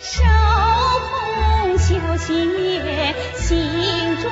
手捧小心心中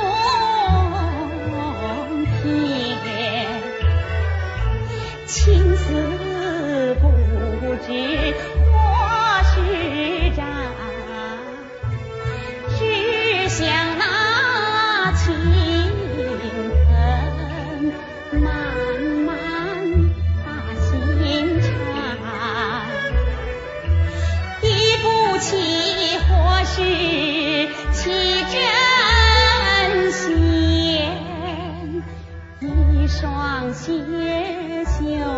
双鞋绣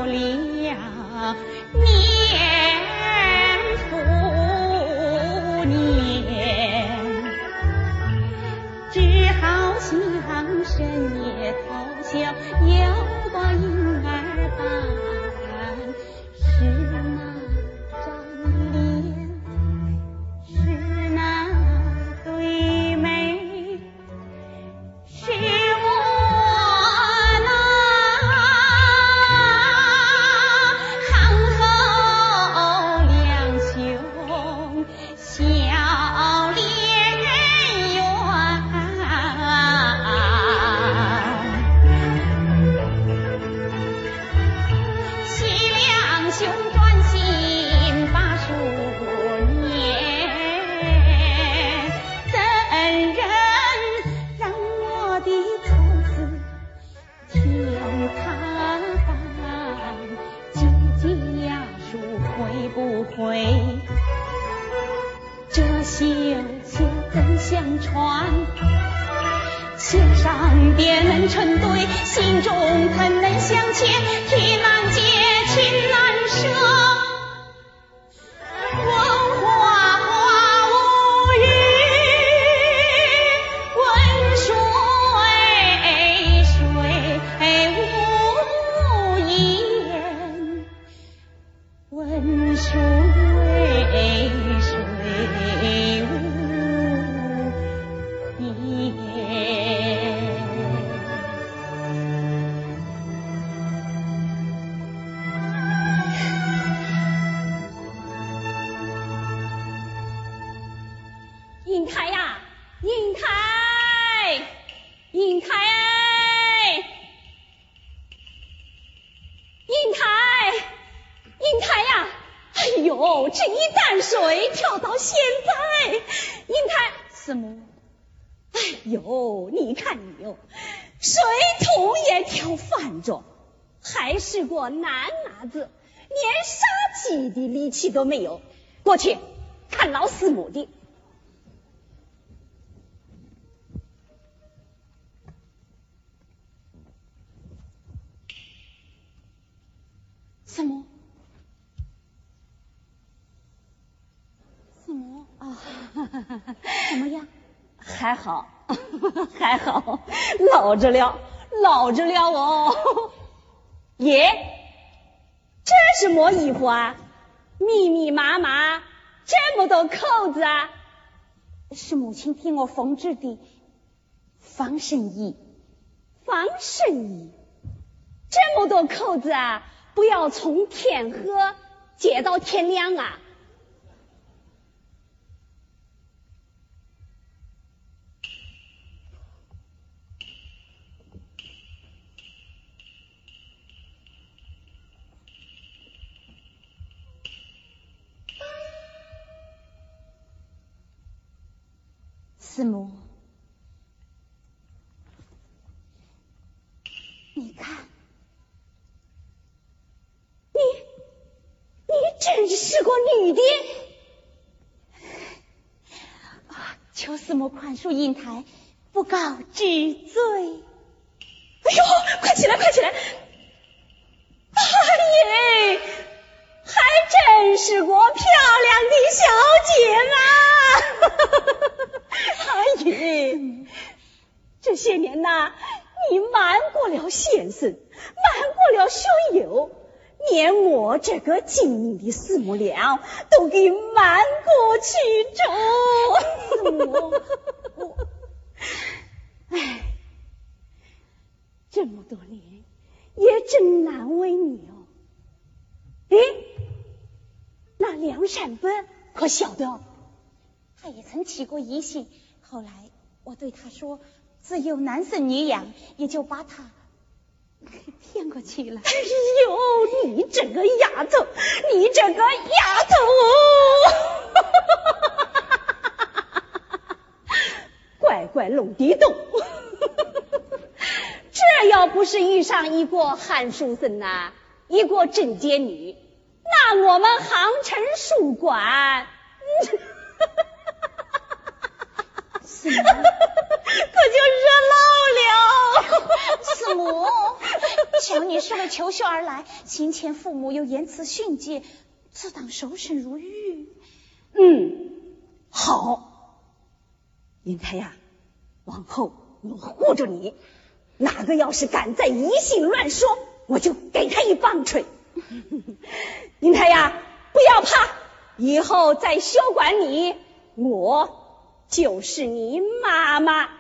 了年复年，只好向深夜投这绣鞋怎相传？线上点成对，心中怎能相牵？铁难结，情难舍，问花花无语，问水水无言，问水水哦，这一担水跳到现在，英台，师母，哎呦，你看你哟，水桶也挑反着，还是个男伢子，连杀鸡的力气都没有。过去看老师母的。什么？什么啊？怎么样？还好，还好，老着了，老着了哦。耶，这是么衣服啊？密密麻麻，这么多扣子啊？是母亲替我缝制的防身衣，防身衣。这么多扣子啊！不要从天黑解到天亮啊！师母，你看。你，你真是个女的！求四母宽恕英台，不告之罪。哎呦，快起来，快起来！你瞒过了先生，瞒过了兄友。连我这个精明的师母娘都给瞒过去着，师母，我，哎，这么多年也真难为你哦。哎，那梁山伯可晓得？他也曾起过疑心，后来我对他说，自有男生女养，也就把他。给骗过去了。哎呦，你这个丫头，你这个丫头，乖乖弄地洞。这要不是遇上一个寒书生呐、一个贞洁女，那我们杭城书馆，是吗？可小女是为求学而来，行前父母又言辞训诫，自当守身如玉。嗯，好，英台呀，往后我护着你，哪个要是敢再疑信乱说，我就给他一棒槌。英台呀，不要怕，以后再休管你，我就是你妈妈。